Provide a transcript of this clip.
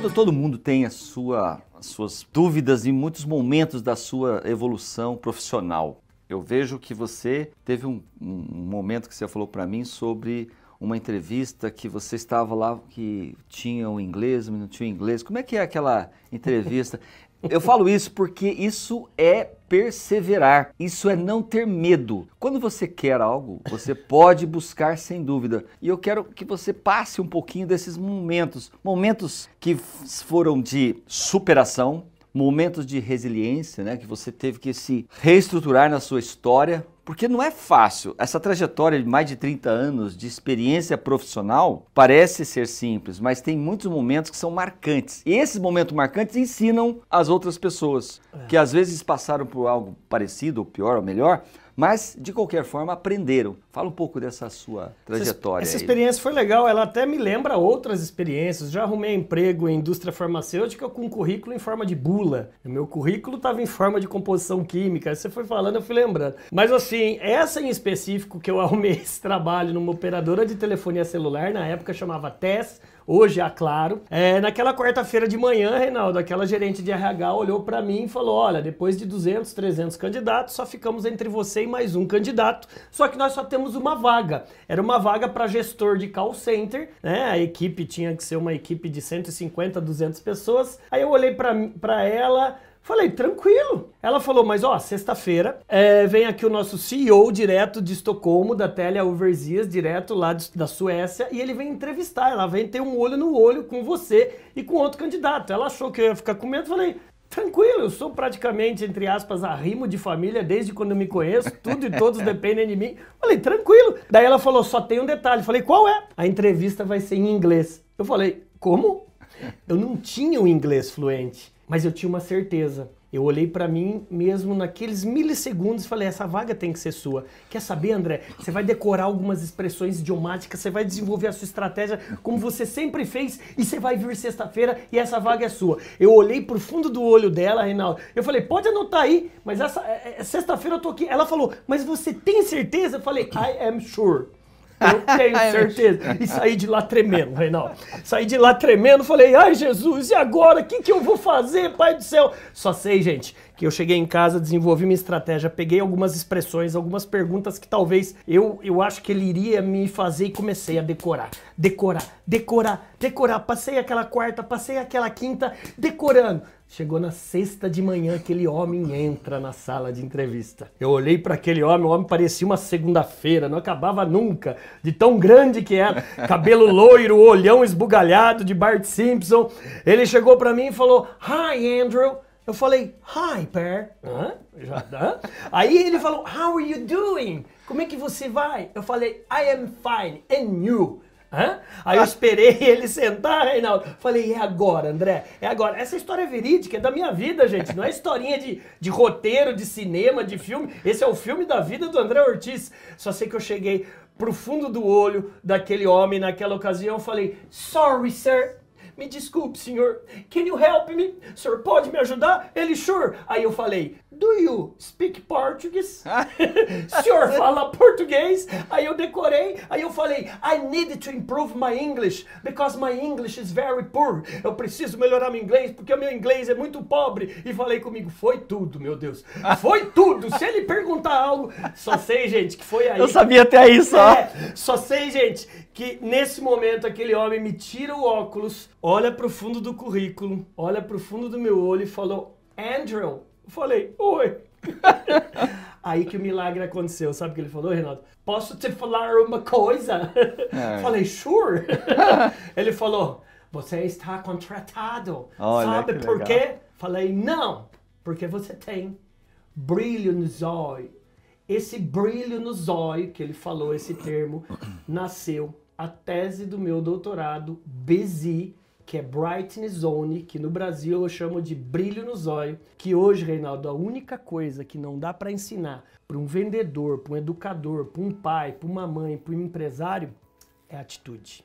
Todo, todo mundo tem a sua, as suas dúvidas em muitos momentos da sua evolução profissional. Eu vejo que você teve um, um momento que você falou para mim sobre uma entrevista que você estava lá que tinha o inglês, não tinha o inglês. Como é que é aquela entrevista? Eu falo isso porque isso é perseverar, isso é não ter medo. Quando você quer algo, você pode buscar sem dúvida. E eu quero que você passe um pouquinho desses momentos, momentos que foram de superação, momentos de resiliência, né, que você teve que se reestruturar na sua história, porque não é fácil. Essa trajetória de mais de 30 anos de experiência profissional parece ser simples, mas tem muitos momentos que são marcantes. E esses momentos marcantes ensinam as outras pessoas, é. que às vezes passaram por algo parecido, ou pior, ou melhor, mas de qualquer forma aprenderam. Fala um pouco dessa sua trajetória. Essa, essa experiência foi legal, ela até me lembra outras experiências. Já arrumei emprego em indústria farmacêutica com currículo em forma de bula. O meu currículo estava em forma de composição química. Você foi falando, eu fui lembrando. Mas assim, essa em específico que eu arrumei esse trabalho numa operadora de telefonia celular, na época chamava TES hoje, a Claro. É, naquela quarta-feira de manhã, Reinaldo, aquela gerente de RH olhou para mim e falou: Olha, depois de 200, 300 candidatos, só ficamos entre você e mais um candidato. Só que nós só temos uma vaga. Era uma vaga para gestor de call center, né? A equipe tinha que ser uma equipe de 150, 200 pessoas. Aí eu olhei para ela. Falei, tranquilo. Ela falou, mas ó, sexta-feira é, vem aqui o nosso CEO direto de Estocolmo, da Telia Overseas, direto lá de, da Suécia, e ele vem entrevistar. Ela vem ter um olho no olho com você e com outro candidato. Ela achou que eu ia ficar com medo. Falei, tranquilo, eu sou praticamente, entre aspas, arrimo de família desde quando eu me conheço, tudo e todos dependem de mim. Falei, tranquilo. Daí ela falou, só tem um detalhe. Falei, qual é? A entrevista vai ser em inglês. Eu falei, como? Eu não tinha o um inglês fluente mas eu tinha uma certeza. Eu olhei para mim mesmo naqueles milissegundos e falei: essa vaga tem que ser sua. Quer saber, André? Você vai decorar algumas expressões idiomáticas, você vai desenvolver a sua estratégia como você sempre fez e você vai vir sexta-feira e essa vaga é sua. Eu olhei pro fundo do olho dela, Reinaldo. Eu falei: pode anotar aí, mas essa é, é, sexta-feira eu tô aqui. Ela falou: mas você tem certeza? Eu falei: I am sure. Eu tenho certeza. E saí de lá tremendo, Reinaldo. Saí de lá tremendo, falei, ai Jesus, e agora? O que, que eu vou fazer, Pai do céu? Só sei, gente, que eu cheguei em casa, desenvolvi minha estratégia, peguei algumas expressões, algumas perguntas que talvez eu, eu acho que ele iria me fazer e comecei a decorar. Decorar, decorar, decorar. Passei aquela quarta, passei aquela quinta, decorando. Chegou na sexta de manhã, aquele homem entra na sala de entrevista. Eu olhei para aquele homem, o homem parecia uma segunda-feira, não acabava nunca, de tão grande que era. Cabelo loiro, olhão esbugalhado de Bart Simpson. Ele chegou para mim e falou: Hi, Andrew. Eu falei: Hi, Per. Hã? Já, hã? Aí ele falou: How are you doing? Como é que você vai? Eu falei: I am fine. And you? Hã? Aí eu esperei ele sentar, Reinaldo. Falei, é agora, André, é agora. Essa história é verídica, é da minha vida, gente. Não é historinha de, de roteiro, de cinema, de filme. Esse é o filme da vida do André Ortiz. Só sei que eu cheguei pro fundo do olho daquele homem naquela ocasião. Falei, sorry, sir. Me desculpe, senhor. Can you help me? O senhor pode me ajudar? Ele, sure. Aí eu falei, do you speak Portuguese? senhor fala português? Aí eu decorei, aí eu falei, I need to improve my English because my English is very poor. Eu preciso melhorar meu inglês porque o meu inglês é muito pobre. E falei comigo, foi tudo, meu Deus. Foi tudo. Se ele perguntar algo, só sei, gente, que foi aí. Eu sabia até aí só. É, só sei, gente, que nesse momento aquele homem me tira o óculos, olha pro fundo do currículo, olha pro fundo do meu olho e falou: Andrew, falei, oi. Aí que o milagre aconteceu. Sabe o que ele falou, Renato? Posso te falar uma coisa? É. Falei, sure. ele falou, você está contratado. Olha, Sabe por legal. quê? Falei, não. Porque você tem brilho no zóio. Esse brilho no zóio, que ele falou esse termo, nasceu a tese do meu doutorado, BESI, que é Brightness Zone, que no Brasil eu chamo de brilho no zóio, que hoje, Reinaldo, a única coisa que não dá para ensinar para um vendedor, para um educador, para um pai, para uma mãe, para um empresário é atitude.